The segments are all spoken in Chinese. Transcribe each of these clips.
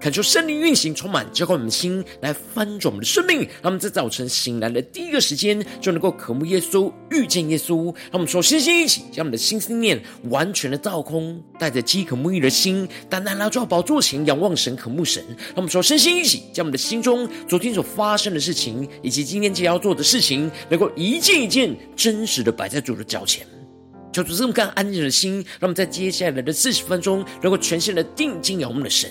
恳求圣灵运行，充满浇灌我们的心，来翻转我们的生命。让我们在早晨醒来的第一个时间，就能够渴慕耶稣，遇见耶稣。让我们说，先先一起将我们的心思念完全的造空，带着饥渴沐浴的心，单单来到宝座前仰望神，渴慕神。让我们说，身心一起将我们的心中昨天所发生的事情，以及今天即将要做的事情，能够一件一件真实的摆在主的脚前。求主这么干安静的心，让我们在接下来的四十分钟，能够全心的定睛仰望的神。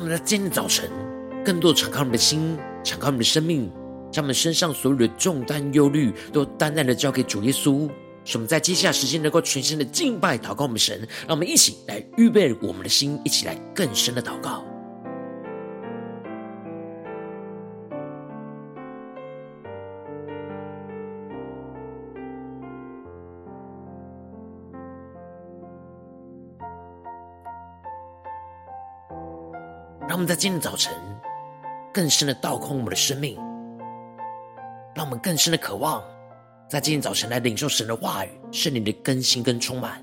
我们在今天早晨，更多敞开我们的心，敞开我们的生命，将我们身上所有的重担、忧虑，都淡淡的交给主耶稣。使我们在接下来时间能够全心的敬拜、祷告我们神。让我们一起来预备我们的心，一起来更深的祷告。今天早晨更深的倒空我们的生命，让我们更深的渴望在今天早晨来领受神的话语，圣灵的更新跟充满。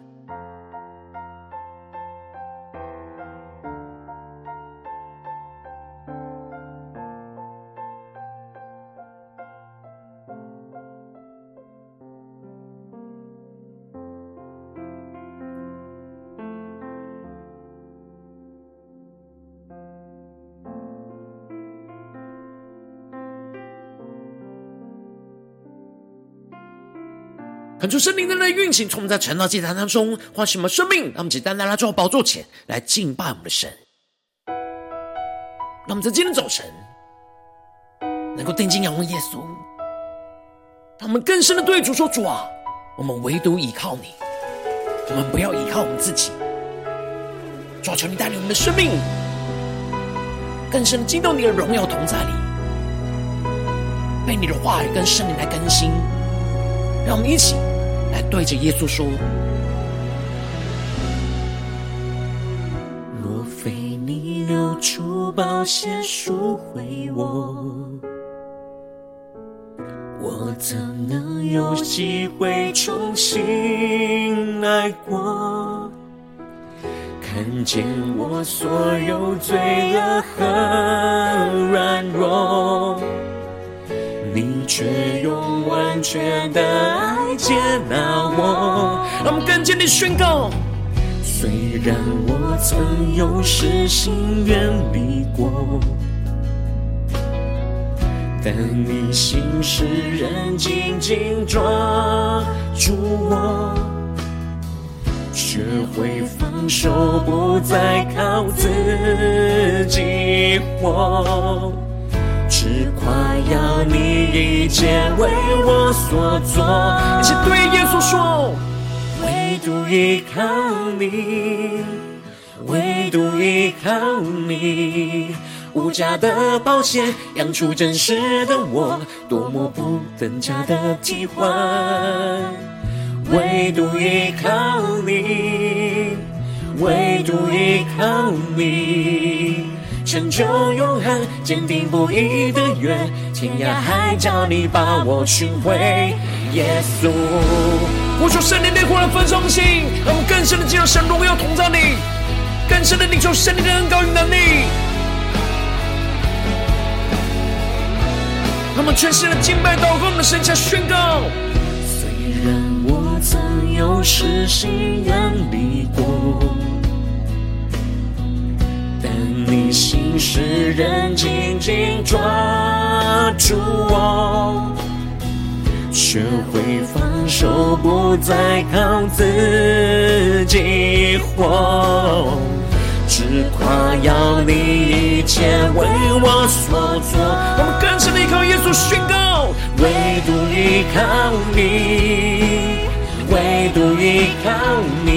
恳求圣灵的来运行，从我们在晨祷祭坛当中唤醒我们生命，让我们单单来到宝座前来敬拜我们的神。让我们在今天早晨能够定睛仰望耶稣，让我们更深的对主说：“主啊，我们唯独依靠你，我们不要依靠我们自己。主啊，求你带领我们的生命更深的进到你的荣耀同在里，被你的话语跟圣灵来更新。”让我们一起来对着耶稣说：“若非你流出宝血赎回我，我怎能有机会重新来过？看见我所有罪恶和软弱。”却用完全的爱接纳我，让我们更坚定宣告。虽然我曾有失心远离过，但你心使人紧紧抓住我，学会放手，不再靠自己活。只夸耀你一切为我所做，一起对耶稣说：唯独依靠你，唯独依靠你，无价的宝血养出真实的我，多么不等价的替换。唯独依靠你，唯独依靠你。成就永恒，坚定不移的约，天涯海角你把我寻回，耶稣。呼求圣灵烈火的焚烧心，让我们更深的进入神荣耀同在里，更深的领受圣灵的恩膏与能力。让我们全新的敬拜祷告，我们的神下宣告。虽然我曾有不是心安理得，但心使人紧紧抓住我，学会放手，不再靠自己活。只夸耀你一切为我所做，我们更深的依靠耶稣宣告，唯独依靠你，唯独依靠你，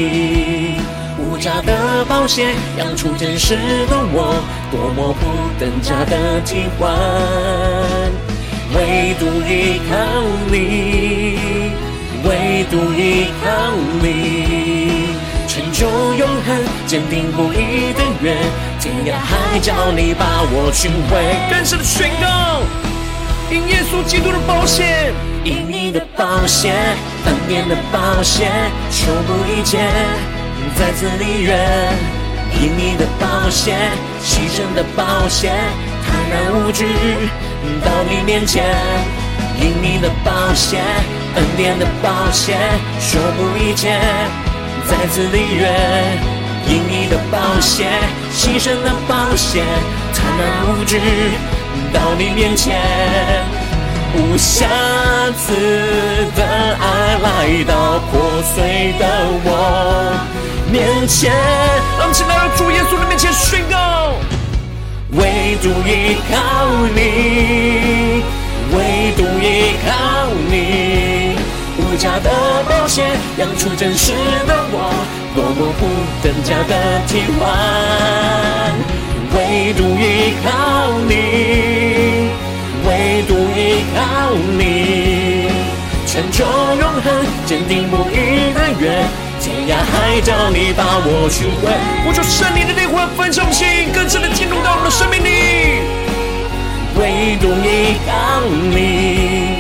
无价的保险养出真实的我，多么不等价的替换，唯独依靠你，唯独依靠你。成就永恒，坚定不移的约，天涯海角你把我寻回。更深的宣告，因耶稣基督的宝血，因你的宝血，恩典的宝血，修补一切，再次立约。因你的宝血，牺牲的宝血，坦然无惧到你面前。因你的宝血，恩典的宝血，修补一切。再次立约，因你的宝血，牺牲的宝血，坦然无惧到你面前，无瑕疵的爱来到碎的我面前。让我们起来到主耶稣的面前宣告：唯独依靠你，唯独依靠你。无价的宝血养出真实的我，多么不等价的替换。唯独依靠你，唯独依靠你，成就永恒，坚定不移的约，天涯海角你把我寻回。我求圣灵的灵魂焚烧心，更深的进入到我的生命里。唯独依靠你。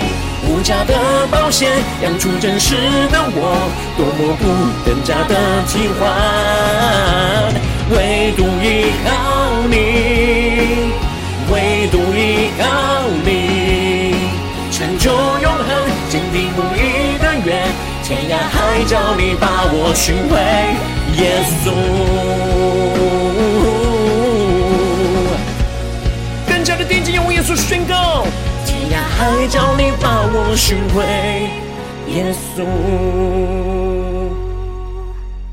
无价的保险养出真实的我，多么不等价的替换。唯独依靠你，唯独依靠你，成就永，天涯海角你把我寻回，耶稣。更加的定睛，用耶稣宣告。天涯海角你把我寻回，耶稣。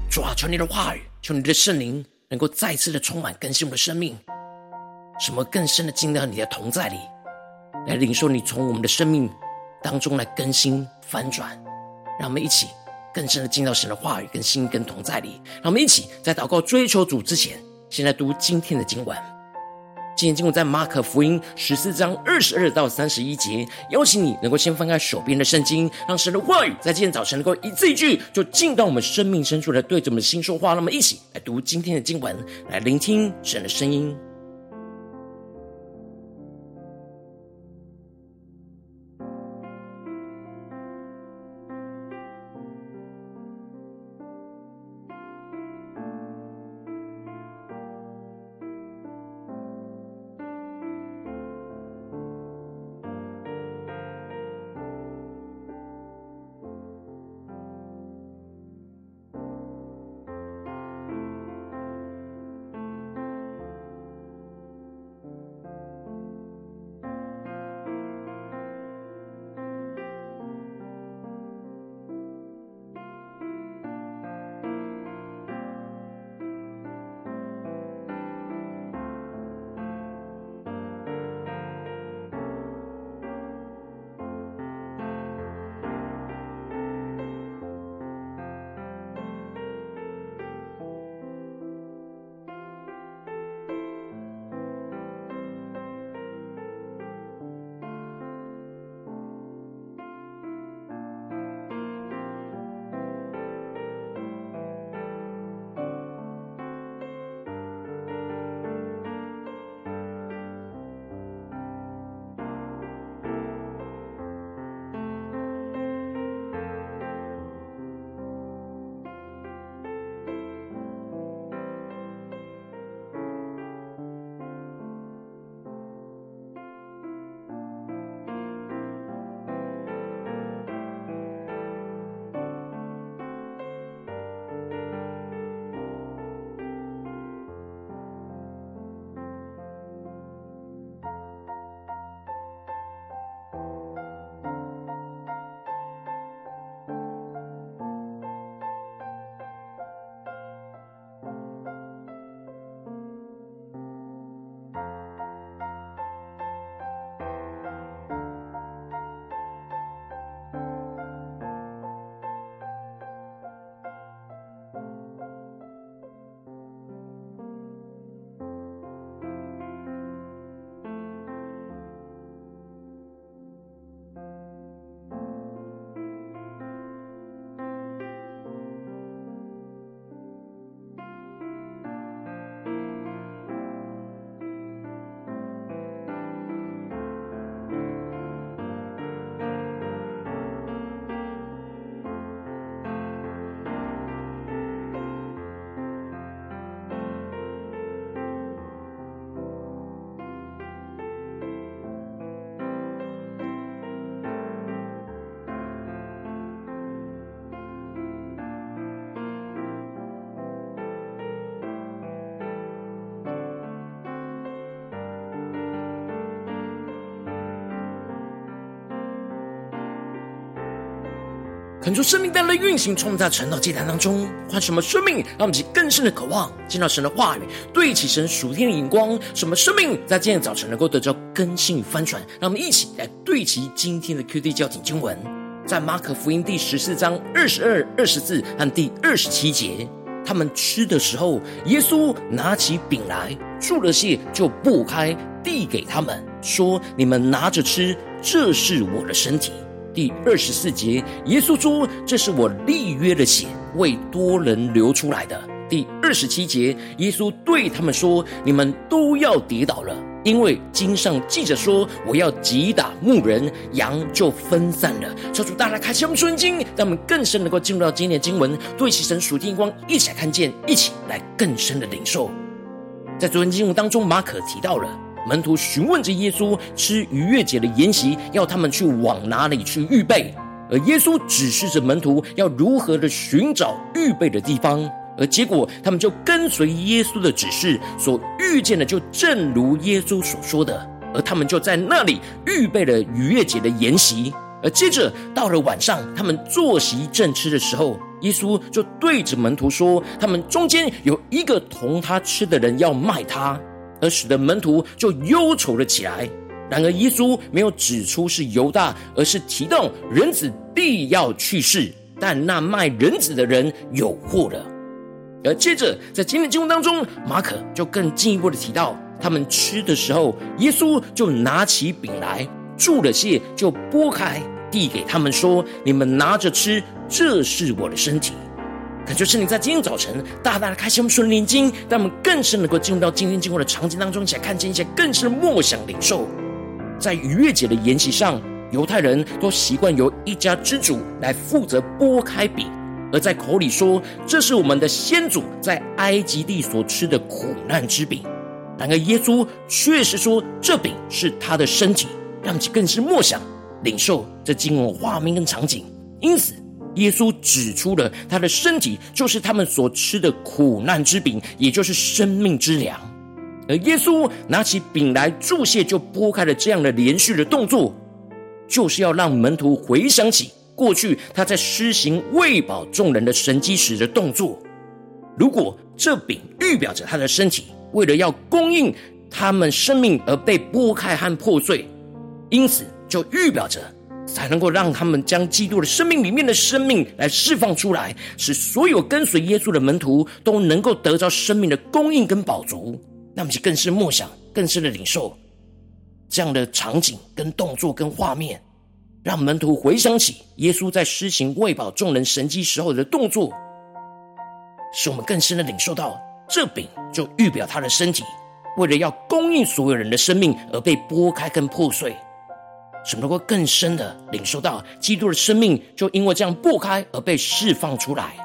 主啊，求你的话语，求你的圣灵能够再次的充满更新我们的生命，什么更深的进到你的同在里，来领受你从我们的生命当中来更新翻转。让我们一起更深的进到神的话语跟心跟同在里。让我们一起在祷告追求主之前，先来读今天的经文。今天经文在马可福音十四章二十二到三十一节，邀请你能够先翻开手边的圣经，让神的话语在今天早晨能够一字一句就进到我们生命深处来对着我们的心说话。那么一起来读今天的经文，来聆听神的声音。恳求生命带来运行，充满在晨祷祭坛当中，换什么生命，让我们起更深的渴望，见到神的话语，对齐神属天的眼光。什么生命在今天早晨能够得到更新与翻转？让我们一起来对齐今天的 QD 焦点经文，在马可福音第十四章二十二、二十四和第二十七节。他们吃的时候，耶稣拿起饼来，祝了谢，就擘开，递给他们，说：“你们拿着吃，这是我的身体。”第二十四节，耶稣说：“这是我立约的血，为多人流出来的。”第二十七节，耶稣对他们说：“你们都要跌倒了，因为经上记着说，我要击打牧人，羊就分散了。”求主大家开启我们圣经，让我们更深能够进入到今天的经文，对齐神属天光，一起来看见，一起来更深的领受。在昨天经文当中，马可提到了。门徒询问着耶稣吃逾越节的筵席，要他们去往哪里去预备，而耶稣指示着门徒要如何的寻找预备的地方，而结果他们就跟随耶稣的指示，所遇见的就正如耶稣所说的，而他们就在那里预备了逾越节的筵席，而接着到了晚上，他们坐席正吃的时候，耶稣就对着门徒说，他们中间有一个同他吃的人要卖他。而使得门徒就忧愁了起来。然而耶稣没有指出是犹大，而是提到人子必要去世，但那卖人子的人有祸了。而接着在今天的经文当中，马可就更进一步的提到，他们吃的时候，耶稣就拿起饼来，注了谢，就擘开，递给他们说：“你们拿着吃，这是我的身体。”恳求圣灵在今天早晨大大的开启我们属灵眼睛，让我们更深能够进入到今天经过的场景当中，一起来看见一些更深的默想领受。在逾越节的筵席上，犹太人都习惯由一家之主来负责拨开饼，而在口里说：“这是我们的先祖在埃及地所吃的苦难之饼。”然而耶稣确实说，这饼是他的身体，让其更是默想领受这经文画面跟场景。因此。耶稣指出了他的身体就是他们所吃的苦难之饼，也就是生命之粮。而耶稣拿起饼来祝谢，就拨开了这样的连续的动作，就是要让门徒回想起过去他在施行喂饱众人的神迹时的动作。如果这饼预表着他的身体，为了要供应他们生命而被拨开和破碎，因此就预表着。才能够让他们将基督的生命里面的生命来释放出来，使所有跟随耶稣的门徒都能够得到生命的供应跟宝足。那么就更是默想，更深的领受这样的场景跟动作跟画面，让门徒回想起耶稣在施行喂饱众人神迹时候的动作，使我们更深的领受到这饼就预表他的身体，为了要供应所有人的生命而被剥开跟破碎。使能够更深的领受到基督的生命，就因为这样破开而被释放出来，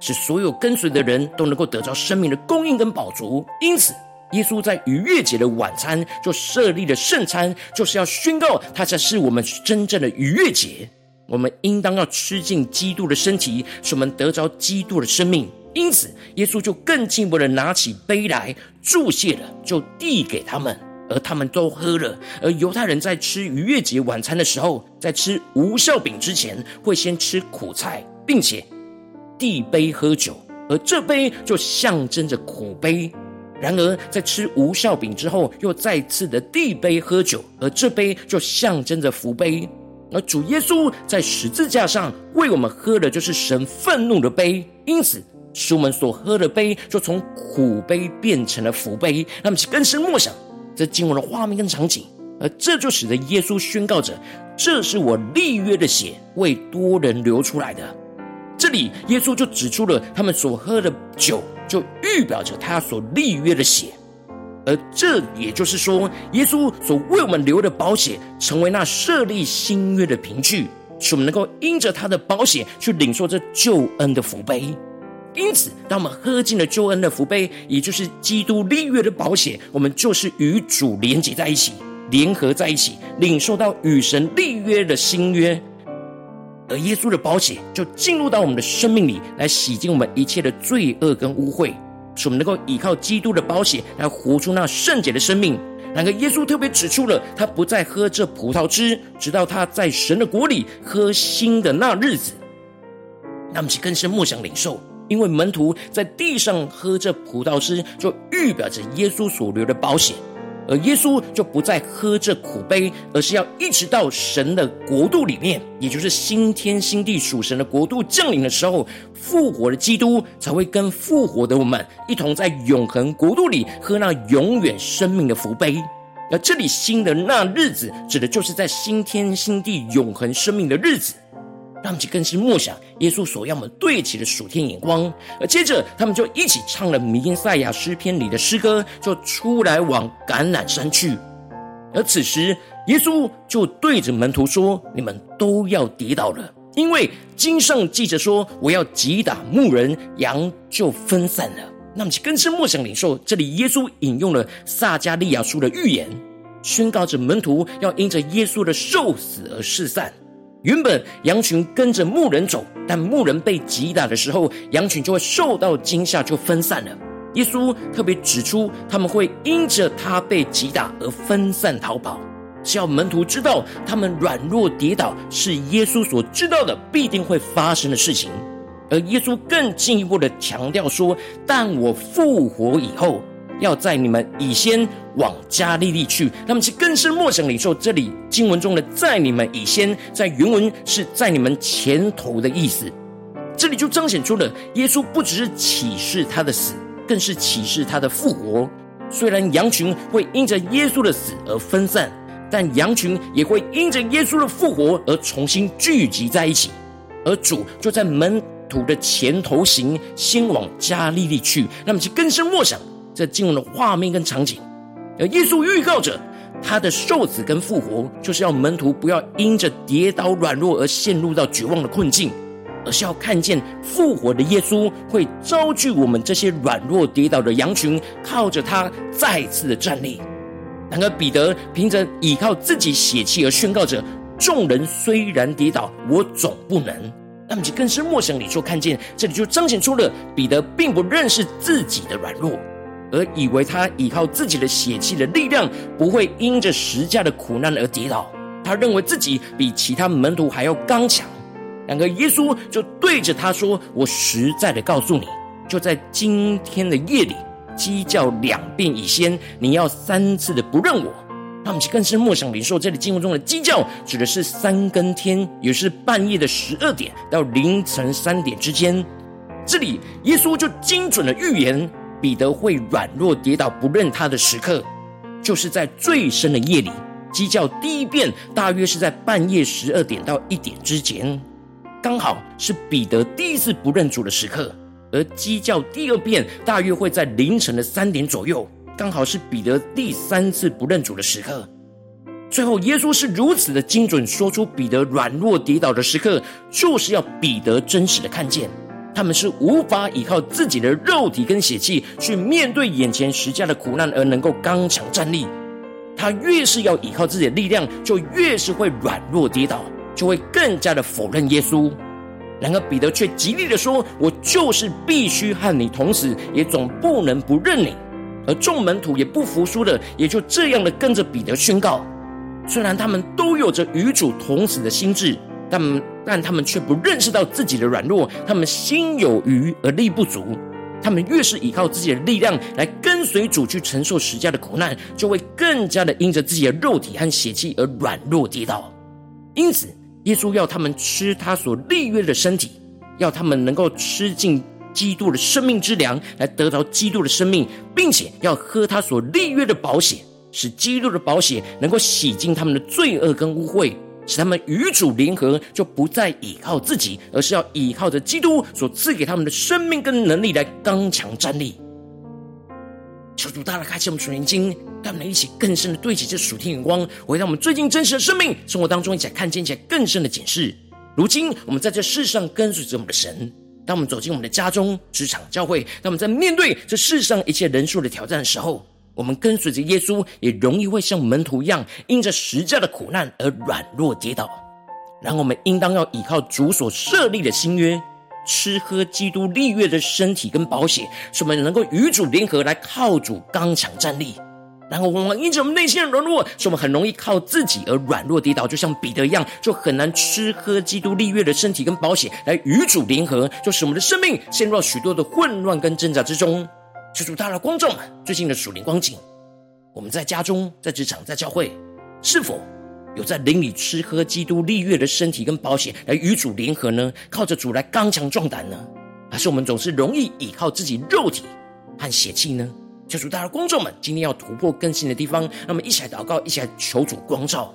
使所有跟随的人都能够得到生命的供应跟宝足。因此，耶稣在逾越节的晚餐就设立了圣餐，就是要宣告他才是我们真正的逾越节。我们应当要吃进基督的身体，使我们得着基督的生命。因此，耶稣就更进一步的拿起杯来祝谢了，就递给他们。而他们都喝了。而犹太人在吃逾越节晚餐的时候，在吃无酵饼之前，会先吃苦菜，并且递杯喝酒，而这杯就象征着苦杯。然而，在吃无酵饼之后，又再次的递杯喝酒，而这杯就象征着福杯。而主耶稣在十字架上为我们喝的，就是神愤怒的杯，因此使我们所喝的杯就从苦杯变成了福杯。那么，更深默想。这经文的画面跟场景，而这就使得耶稣宣告着：“这是我立约的血，为多人流出来的。”这里耶稣就指出了他们所喝的酒，就预表着他所立约的血，而这也就是说，耶稣所为我们流的宝血，成为那设立新约的凭据，使我们能够因着他的宝血去领受这救恩的福杯。因此，当我们喝进了救恩的福杯，也就是基督立约的宝血，我们就是与主连结在一起，联合在一起，领受到与神立约的新约。而耶稣的宝血就进入到我们的生命里，来洗净我们一切的罪恶跟污秽，使我们能够依靠基督的宝血来活出那圣洁的生命。然而，耶稣特别指出了，他不再喝这葡萄汁，直到他在神的国里喝新的那日子。让我们更深默想领受。因为门徒在地上喝这葡萄汁，就预表着耶稣所流的宝血。而耶稣就不再喝这苦杯，而是要一直到神的国度里面，也就是新天新地属神的国度降临的时候，复活的基督才会跟复活的我们一同在永恒国度里喝那永远生命的福杯。而这里新的那日子，指的就是在新天新地永恒生命的日子。让我们更是默想耶稣所要我们对齐的属天眼光，而接着他们就一起唱了弥赛亚诗篇里的诗歌，就出来往橄榄山去。而此时耶稣就对着门徒说：“你们都要跌倒了，因为经上记着说，我要击打牧人，羊就分散了。”那么，更是默想领受，这里耶稣引用了撒迦利亚书的预言，宣告着门徒要因着耶稣的受死而失散。原本羊群跟着牧人走，但牧人被击打的时候，羊群就会受到惊吓，就分散了。耶稣特别指出，他们会因着他被击打而分散逃跑，是要门徒知道，他们软弱跌倒是耶稣所知道的，必定会发生的事情。而耶稣更进一步的强调说：“但我复活以后。”要在你们以先往加利利去，那么其更是默想领受这里经文中的“在你们以先”在原文是在你们前头的意思。这里就彰显出了耶稣不只是启示他的死，更是启示他的复活。虽然羊群会因着耶稣的死而分散，但羊群也会因着耶稣的复活而重新聚集在一起。而主就在门徒的前头行，先往加利利去。那么其更是默想。这经文的画面跟场景，而耶稣预告着他的受死跟复活，就是要门徒不要因着跌倒软弱而陷入到绝望的困境，而是要看见复活的耶稣会招聚我们这些软弱跌倒的羊群，靠着他再次的站立。然而彼得凭着倚靠自己血气而宣告着：众人虽然跌倒，我总不能。那么就更是默想里说，看见这里就彰显出了彼得并不认识自己的软弱。而以为他依靠自己的血气的力量，不会因着十架的苦难而跌倒。他认为自己比其他门徒还要刚强。然而耶稣就对着他说：“我实在的告诉你，就在今天的夜里，鸡叫两遍以先，你要三次的不认我。”他们更是默想领受这里经文中的鸡叫，指的是三更天，也是半夜的十二点到凌晨三点之间。这里耶稣就精准的预言。彼得会软弱跌倒不认他的时刻，就是在最深的夜里，鸡叫第一遍，大约是在半夜十二点到一点之间，刚好是彼得第一次不认主的时刻；而鸡叫第二遍，大约会在凌晨的三点左右，刚好是彼得第三次不认主的时刻。最后，耶稣是如此的精准说出彼得软弱跌倒的时刻，就是要彼得真实的看见。他们是无法依靠自己的肉体跟血气去面对眼前十架的苦难而能够刚强站立。他越是要依靠自己的力量，就越是会软弱跌倒，就会更加的否认耶稣。然而彼得却极力的说：“我就是必须和你同死，也总不能不认你。”而众门徒也不服输的，也就这样的跟着彼得宣告。虽然他们都有着与主同死的心志。但但他们却不认识到自己的软弱，他们心有余而力不足。他们越是依靠自己的力量来跟随主去承受十架的苦难，就会更加的因着自己的肉体和血气而软弱跌倒。因此，耶稣要他们吃他所立约的身体，要他们能够吃尽基督的生命之粮，来得到基督的生命，并且要喝他所立约的宝血，使基督的宝血能够洗净他们的罪恶跟污秽。使他们与主联合，就不再依靠自己，而是要依靠着基督所赐给他们的生命跟能力来刚强站立。求主大大开启我们属灵经，让我们一起更深的对齐这属天眼光，回到我们最近真实的生命生活当中，一起来看见，一起来更深的检视。如今我们在这世上跟随着我们的神，当我们走进我们的家中、职场、教会，当我们在面对这世上一切人数的挑战的时候。我们跟随着耶稣，也容易会像门徒一样，因着十架的苦难而软弱跌倒。然后我们应当要依靠主所设立的新约，吃喝基督立约的身体跟宝血，使我们能够与主联合，来靠主刚强站立。然后往往因着我们内心的软弱，使我们很容易靠自己而软弱跌倒，就像彼得一样，就很难吃喝基督立约的身体跟宝血来与主联合，就使我们的生命陷入了许多的混乱跟挣扎之中。求主大的光照们最近的属灵光景，我们在家中、在职场、在教会，是否有在灵里吃喝基督立约的身体跟宝血来与主联合呢？靠着主来刚强壮胆呢？还是我们总是容易依靠自己肉体和血气呢？求主，大家观众们，今天要突破更新的地方，那么一起来祷告，一起来求主光照。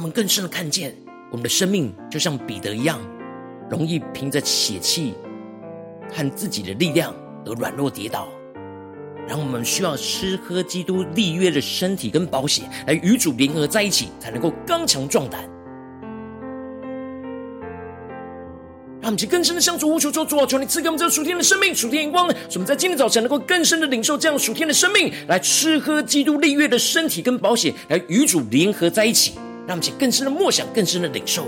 我们更深的看见，我们的生命就像彼得一样，容易凭着血气和自己的力量而软弱跌倒。然后我们需要吃喝基督立约的身体跟保险，来与主联合在一起，才能够刚强壮胆。让我们去更深的向主呼求，说主啊，求你赐给我们这属天的生命、属天的光，使我们在今天早晨能够更深的领受这样属天的生命，来吃喝基督立约的身体跟保险，来与主联合在一起。让我们去更深的默想，更深的领受。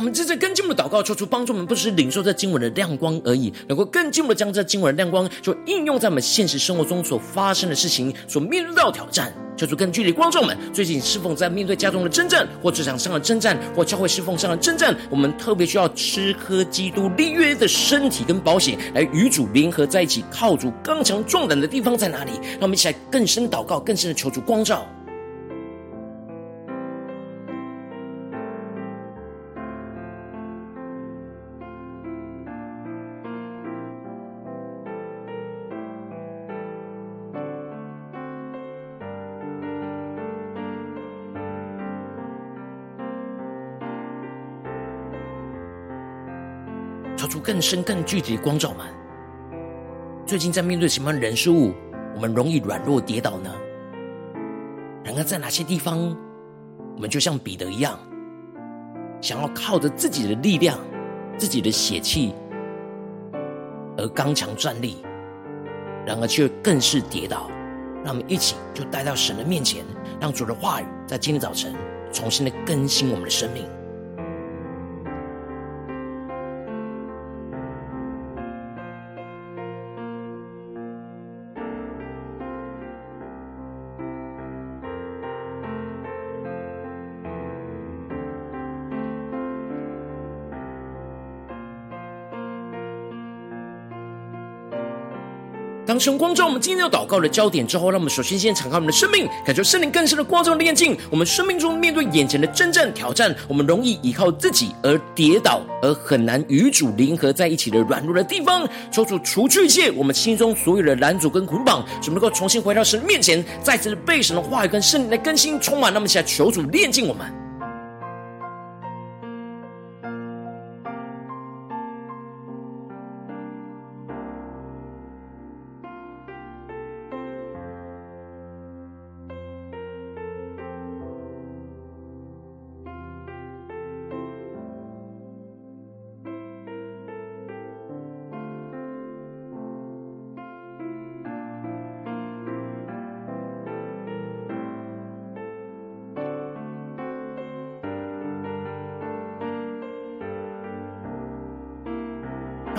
我们正在更进一步的祷告，求主帮助我们，不只是领受这经文的亮光而已，能够更进一步的将这经文的亮光，就应用在我们现实生活中所发生的事情，所面对到挑战。求主更具体观众们，最近是否在面对家中的征战，或职场上的征战，或教会侍奉上的征战，我们特别需要吃喝基督立约的身体跟保险，来与主联合在一起，靠主刚强壮胆的地方在哪里？让我们一起来更深祷告，更深的求主光照。更深、更具体的光照们。最近在面对什么人事物，我们容易软弱跌倒呢？然而，在哪些地方，我们就像彼得一样，想要靠着自己的力量、自己的血气而刚强站立，然而却更是跌倒。让我们一起就带到神的面前，让主的话语在今天早晨重新的更新我们的生命。神光照我们今天要祷告的焦点之后，让我们首先先敞开我们的生命，感受圣灵更深的光照炼净。我们生命中面对眼前的真正挑战，我们容易依靠自己而跌倒，而很难与主联合在一起的软弱的地方，求主除去一切我们心中所有的拦阻跟捆绑，使我们能够重新回到神面前，再次被神的话语。跟圣灵的更新充满。那么，现在求主炼净我们。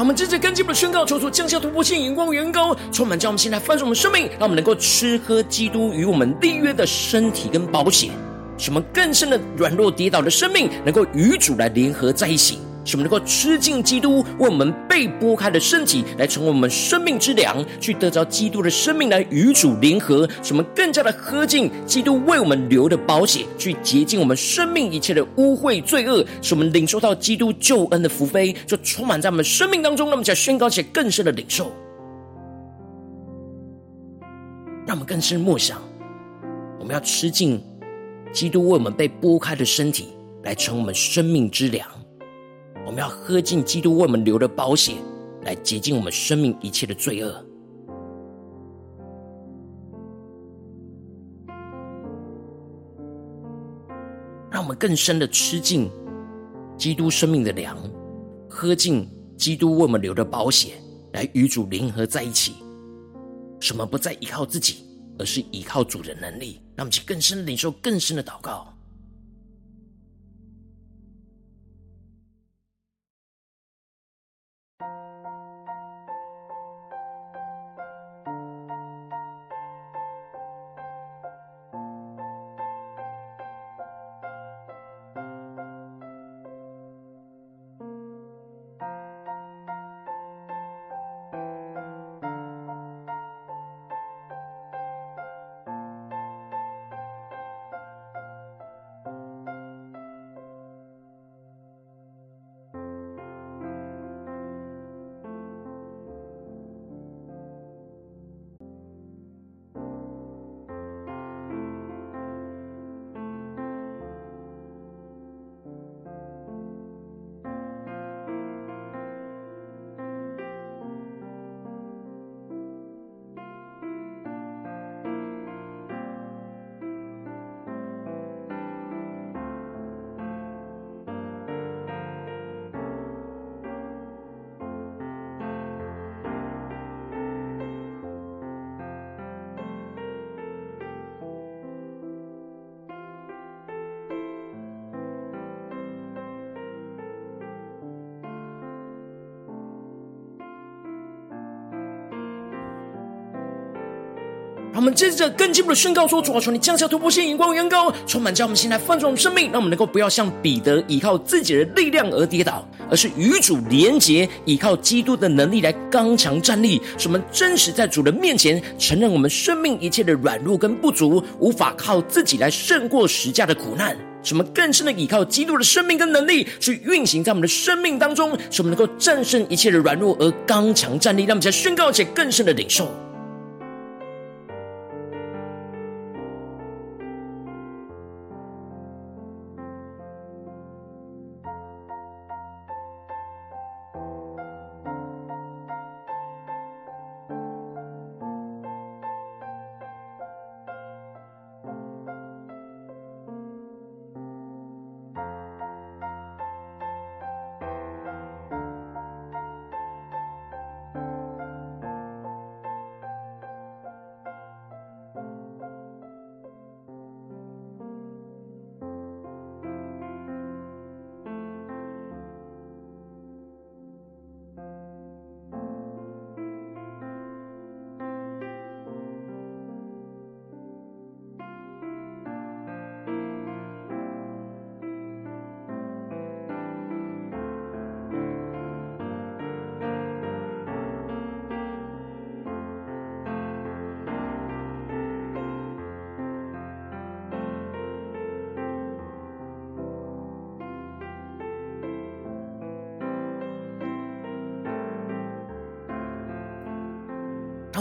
我们真正跟进的宣告，求主降下突破性眼光，远高充满，将我们现在翻转我们生命，让我们能够吃喝基督与我们立约的身体跟保险，使我们更深的软弱跌倒的生命，能够与主来联合在一起。使我们能够吃进基督为我们被剥开的身体，来成为我们生命之粮，去得着基督的生命，来与主联合。使我们更加的喝进基督为我们流的宝血，去洁净我们生命一切的污秽罪恶。使我们领受到基督救恩的福杯，就充满在我们生命当中。让我们再宣告起更深的领受，让我们更深默想，我们要吃进基督为我们被剥开的身体，来成我们生命之粮。我们要喝进基督为我们流的宝血，来洁净我们生命一切的罪恶。让我们更深的吃进基督生命的粮，喝进基督为我们流的宝血，来与主联合在一起。什么不再依靠自己，而是依靠主的能力。让我们去更深的领受，更深的祷告。我们接着更进一步的宣告说：“主啊，求你降下突破性眼光，远高，充满将我们现在翻转我们生命，让我们能够不要像彼得依靠自己的力量而跌倒，而是与主连结，依靠基督的能力来刚强站立。使我们真实在主的面前承认我们生命一切的软弱跟不足，无法靠自己来胜过十架的苦难。使我们更深的依靠基督的生命跟能力去运行在我们的生命当中，使我们能够战胜一切的软弱而刚强站立。让我们在宣告且更深的领受。”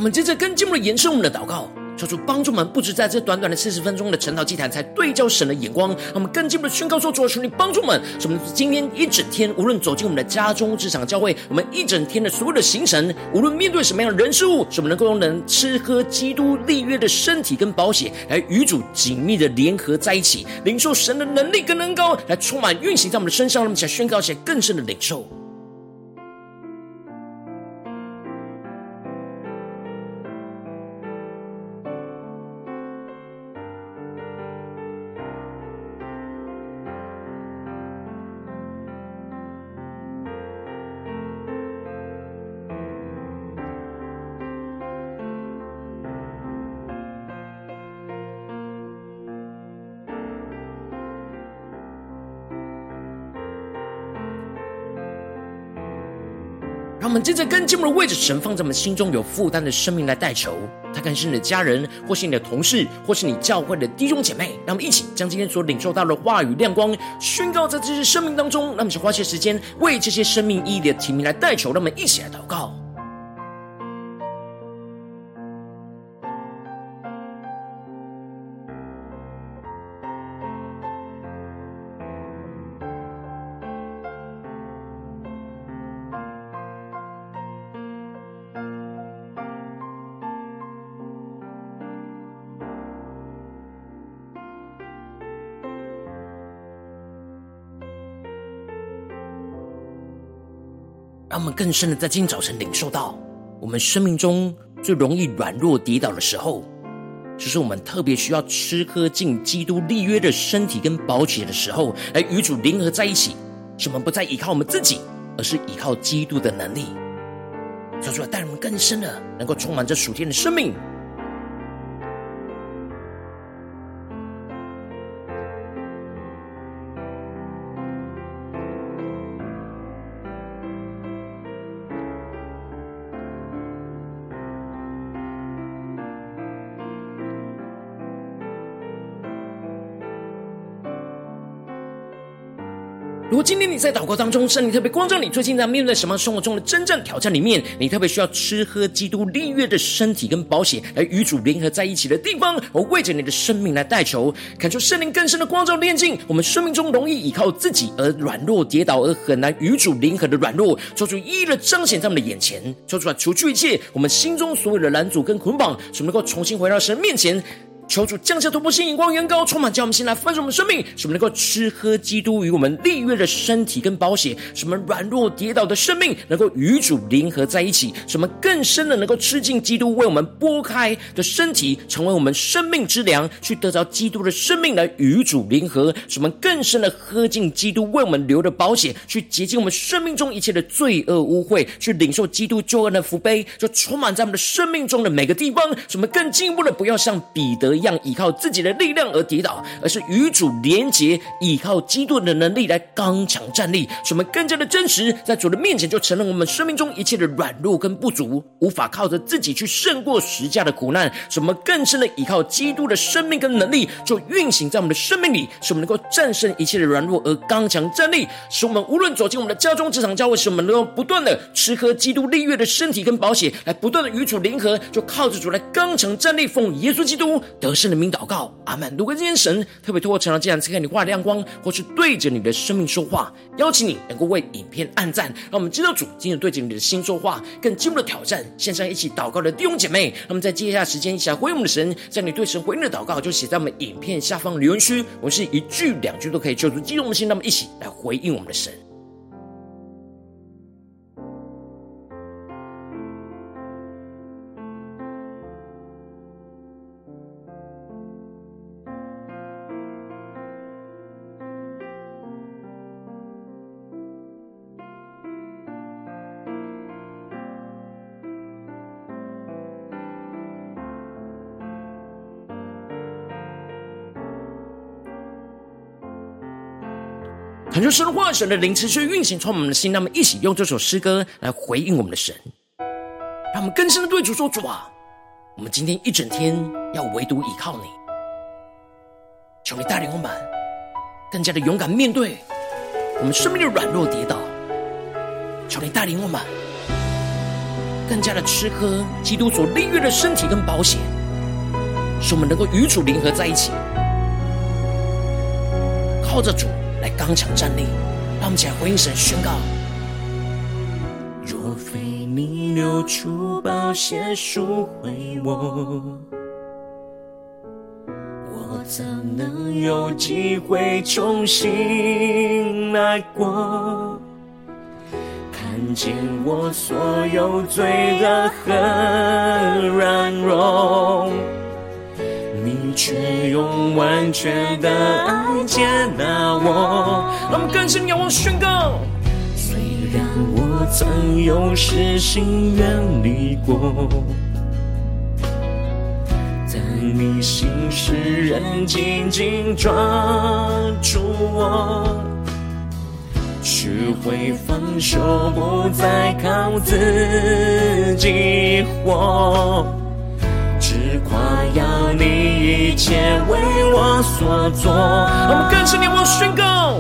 我们接着更进一步的延伸我们的祷告，求主帮助我们，不止在这短短的四十分钟的晨祷祭坛，才对焦神的眼光。让我们更进一步的宣告说：主啊，求你帮助我们，使我们今天一整天，无论走进我们的家中、职场、教会，我们一整天的所有的行程，无论面对什么样的人事物，使我们能够用能吃喝基督立约的身体跟宝血，来与主紧密的联合在一起，领受神的能力跟恩膏，来充满运行在我们的身上。让我们想宣告一些更深的领受。现在跟进我们的位置，神放在我们心中有负担的生命来代求。他可能是你的家人，或是你的同事，或是你教会的弟兄姐妹。让我们一起将今天所领受到的话语亮光宣告在这些生命当中。让我们花些时间为这些生命意义的提名来代求。让我们一起来祷告。让我们更深的在今天早晨领受到，我们生命中最容易软弱跌倒的时候，就是我们特别需要吃喝进基督立约的身体跟宝血的时候，来与主联合在一起，使我们不再依靠我们自己，而是依靠基督的能力，说出来带我们更深的，能够充满这属天的生命。今天你在祷告当中，圣灵特别光照你，最近在面对什么生活中的真正挑战里面，你特别需要吃喝基督立约的身体跟保险来与主联合在一起的地方，我为着你的生命来代求，恳求圣灵更深的光照炼净我们生命中容易依靠自己而软弱跌倒而很难与主联合的软弱，求主一一的彰显在我们的眼前，求主来除去一切我们心中所有的拦阻跟捆绑，使能够重新回到神面前。求主降下突破性眼光，远高充满，叫我们先来翻转我们生命，使我们能够吃喝基督与我们立约的身体跟宝血，使我们软弱跌倒的生命能够与主联合在一起，使我们更深的能够吃进基督为我们剥开的身体，成为我们生命之粮，去得着基督的生命来与主联合，使我们更深的喝进基督为我们流的宝血，去洁净我们生命中一切的罪恶污秽，去领受基督救恩的福杯，就充满在我们的生命中的每个地方，使我们更进一步的不要像彼得一样依靠自己的力量而跌倒，而是与主连结，依靠基督的能力来刚强站立，使我们更加的真实，在主的面前就承认我们生命中一切的软弱跟不足，无法靠着自己去胜过十架的苦难，使我们更深的依靠基督的生命跟能力，就运行在我们的生命里，使我们能够战胜一切的软弱而刚强站立，使我们无论走进我们的家中、职场、教会，使我们能够不断的吃喝基督立约的身体跟宝血，来不断的与主联合，就靠着主来刚强站立，奉耶稣基督胜的名祷告，阿门。如果今天神特别透过成长，这样赐给你画亮光，或是对着你的生命说话，邀请你能够为影片按赞，让我们知道主今天对着你的心说话，更进一步的挑战。线上一起祷告的弟兄姐妹，那么在接下来时间一起来回应我们的神，在你对神回应的祷告，就写在我们影片下方留言区。我们是一句两句都可以救出激动的心，那么一起来回应我们的神。求神话神的灵持续运行，充满我们的心。让我们一起用这首诗歌来回应我们的神，让我们更深的对主说：“主啊，我们今天一整天要唯独依靠你，求你带领我们更加的勇敢面对我们生命的软弱跌倒。求你带领我们更加的吃喝基督所立约的身体跟保险，使我们能够与主联合在一起，靠着主。”来刚强站立，让我们起来回应神宣告：若非你流出宝血赎回我，我怎能有机会重新来过？看见我所有罪恶和软弱。却用完全的爱接纳我，让我们更深仰望宣告。虽然我曾有失心远离过，但你心事仍紧紧抓住我，学会放手，不再靠自己活，只夸耀你一切为我所做。我们更深地往宣告，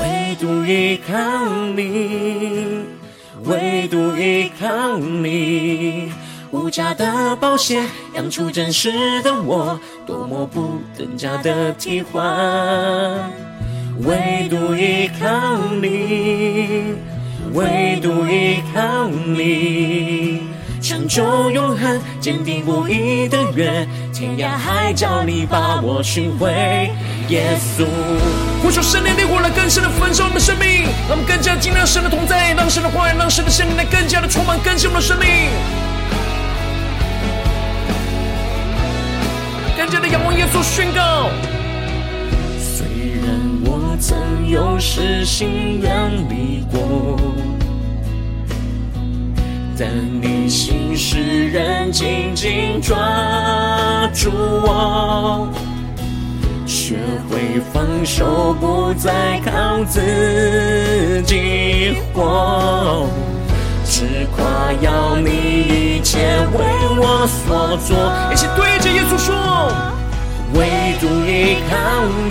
唯独依靠你，唯独依靠你。无价的宝血养出真实的我，多么不等价的替换。唯独依靠你，唯独依靠你，成就永恒，坚定不移的约，天涯海角你把我寻回。耶稣，呼求圣灵烈火来更深的焚烧我们的生命，让我们更加经历神的同在，让神的话语，让神的圣灵来更加的充满更新我们的生命。更加的仰望耶稣，宣告。虽然我曾有失心远离过，但你心事仍紧紧抓住我，学会放手，不再靠自己活。只夸耀你一切为我所做，一起对着耶稣说：唯独依靠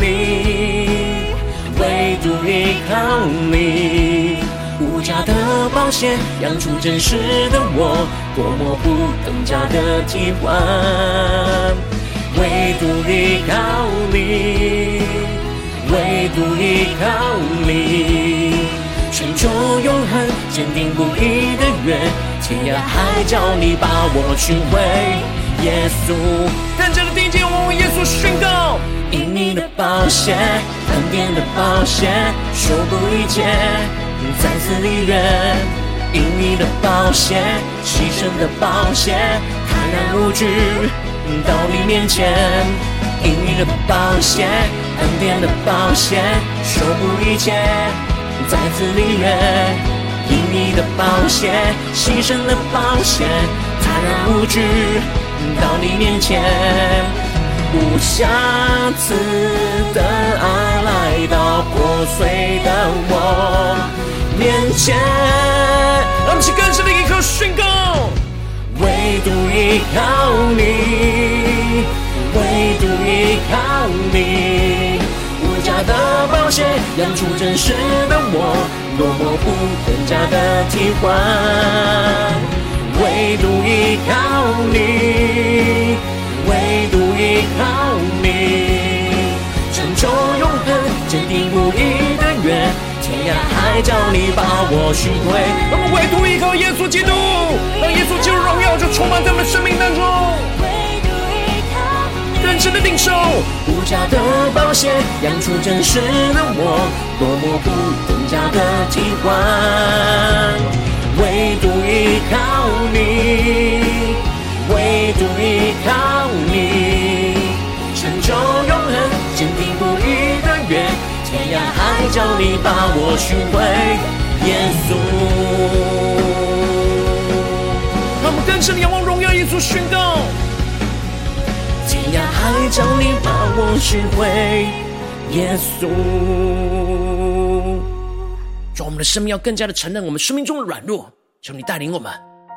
你，唯独依靠你，无价的宝血养出真实的我，多么不等价的替换。唯独依靠你，唯独依靠你。成就永恒，坚定不移的约，天涯海角你把我寻回。耶稣，更加的定睛，我为耶稣宣告：因你的宝血，恩典的宝血，修补一切，再次立约。因你的宝血，牺牲的宝血，坦然无惧到你面前。因你的宝血，恩典的宝血，守护一切。再次立约，因你的宝血，牺牲的宝血，坦然无惧到你面前，无瑕疵的爱来到破碎的我面前。让我们一起更深的一刻宣告，唯独依靠你，唯独依靠你。的宝血养出真实的我，多么不等价的替换。唯独依靠你，唯独依靠你，成就永恒，坚定不移的约，天涯海角你把我寻回。我们唯独依靠耶稣基督，让耶稣基督荣耀就充满在我们生命当中。认真的领受，无价的保险养出真实的我，多么不等价的替换。唯独依靠你，唯独依靠你，成就永恒，天涯海角你把我寻回。耶稣，让我们更深的仰望荣耀耶稣宣告。天涯海角，你把我寻回，耶稣。主我们的生命要更加的承认我们生命中的软弱，求你带领我们，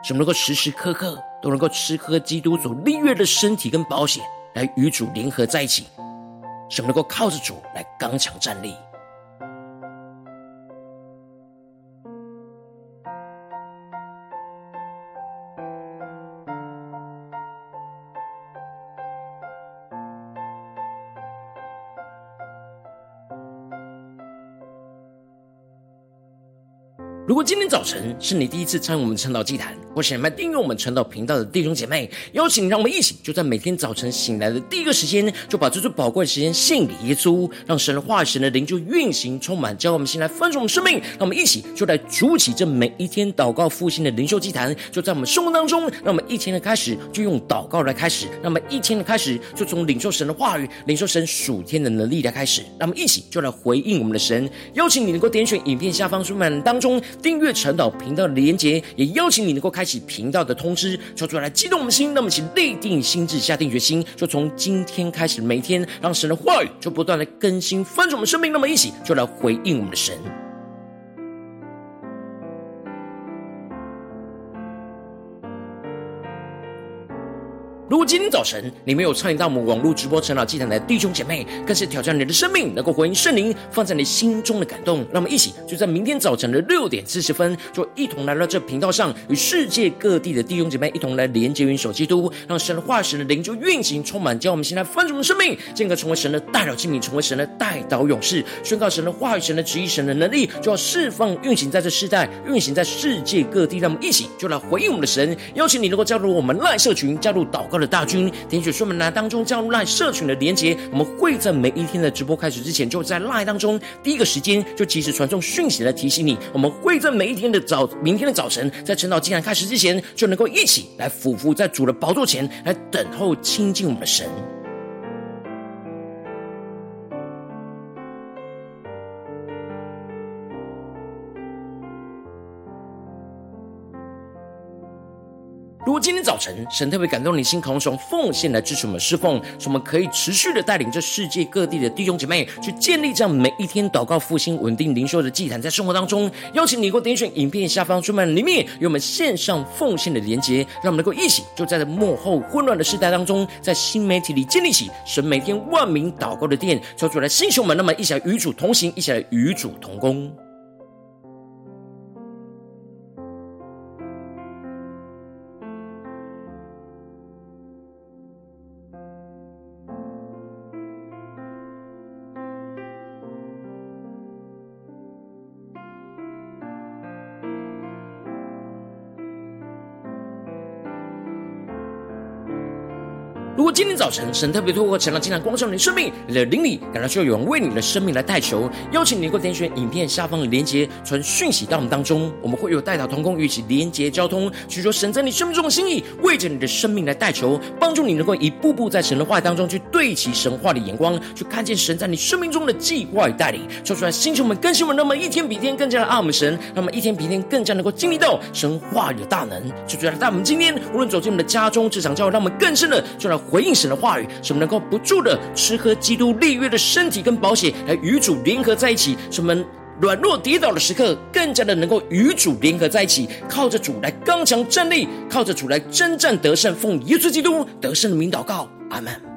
使我们能够时时刻刻都能够吃喝基督所立约的身体跟宝血，来与主联合在一起，使我们能够靠着主来刚强站立。如果今天早晨是你第一次参与我们晨祷祭坛，或是来订阅我们晨祷频道的弟兄姐妹，邀请让我们一起就在每天早晨醒来的第一个时间，就把这最宝贵的时间献给耶稣，让神的话语、神的灵就运行充满，教我们先来分盛我们生命。让我们一起就来筑起这每一天祷告复兴的灵修祭坛，就在我们生活当中。让我们一天的开始就用祷告来开始，那么一天的开始就从领受神的话语、领受神属天的能力来开始。让我们一起就来回应我们的神。邀请你能够点选影片下方书本当中。订阅晨祷频道的连结，也邀请你能够开启频道的通知，说出来激动我们的心。那么，请立定心智，下定决心，就从今天开始，每天让神的话语就不断的更新翻转我们生命。那么，一起就来回应我们的神。如果今天早晨你没有参与到我们网络直播成长祭坛的弟兄姐妹，更是挑战你的生命，能够回应圣灵放在你心中的感动。让我们一起就在明天早晨的六点四十分，就一同来到这频道上，与世界各地的弟兄姐妹一同来连接、云手基督，让神的化、神的灵就运行、充满，将我们现在翻转的生命，进而成为神的代祷器皿，成为神的代祷勇士，宣告神的话语、神的旨意、神的能力，就要释放、运行在这世代，运行在世界各地。让我们一起就来回应我们的神，邀请你能够加入我们赖社群，加入祷告的大军，点选说明栏当中加入赖社群的连结，我们会在每一天的直播开始之前，就在赖当中第一个时间就及时传送讯息来提醒你。我们会在每一天的早，明天的早晨，在晨祷竟然开始之前，就能够一起来俯伏在主的宝座前来等候亲近我们的神。如果今天早晨神特别感动你心，渴望从奉献来支持我们侍奉，使我们可以持续的带领这世界各地的弟兄姐妹去建立这样每一天祷告复兴稳定灵修的祭坛，在生活当中，邀请你能够点选影片下方出门里面有我们线上奉献的连结，让我们能够一起就在这幕后混乱的时代当中，在新媒体里建立起神每天万名祷告的殿，求主来弟兄们，那么一起来与主同行，一起来与主同工。今天早晨神特别透过晨祷祭坛光照你的生命，你的灵里感到需要有人为你的生命来代求，邀请你能够点选影片下方的连结，传讯息到我们当中，我们会有代祷同工与其连结交通，去说神在你生命中的心意，为着你的生命来代求，帮助你能够一步步在神的话语当中去对齐神话的眼光，去看见神在你生命中的计划与带领，说出来星球们更新我们，那么一天比一天更加的爱我们神，那么一天比一天更加能够经历到神话语的大能，就觉得在我们今天无论走进我们的家中、职场、教会，让我们更深的就来。回应应神的话语，使我们能够不住的吃喝基督立约的身体跟保险，来与主联合在一起。使我们软弱跌倒的时刻，更加的能够与主联合在一起，靠着主来刚强站立，靠着主来征战得胜。奉耶稣基督得胜的名祷告，阿门。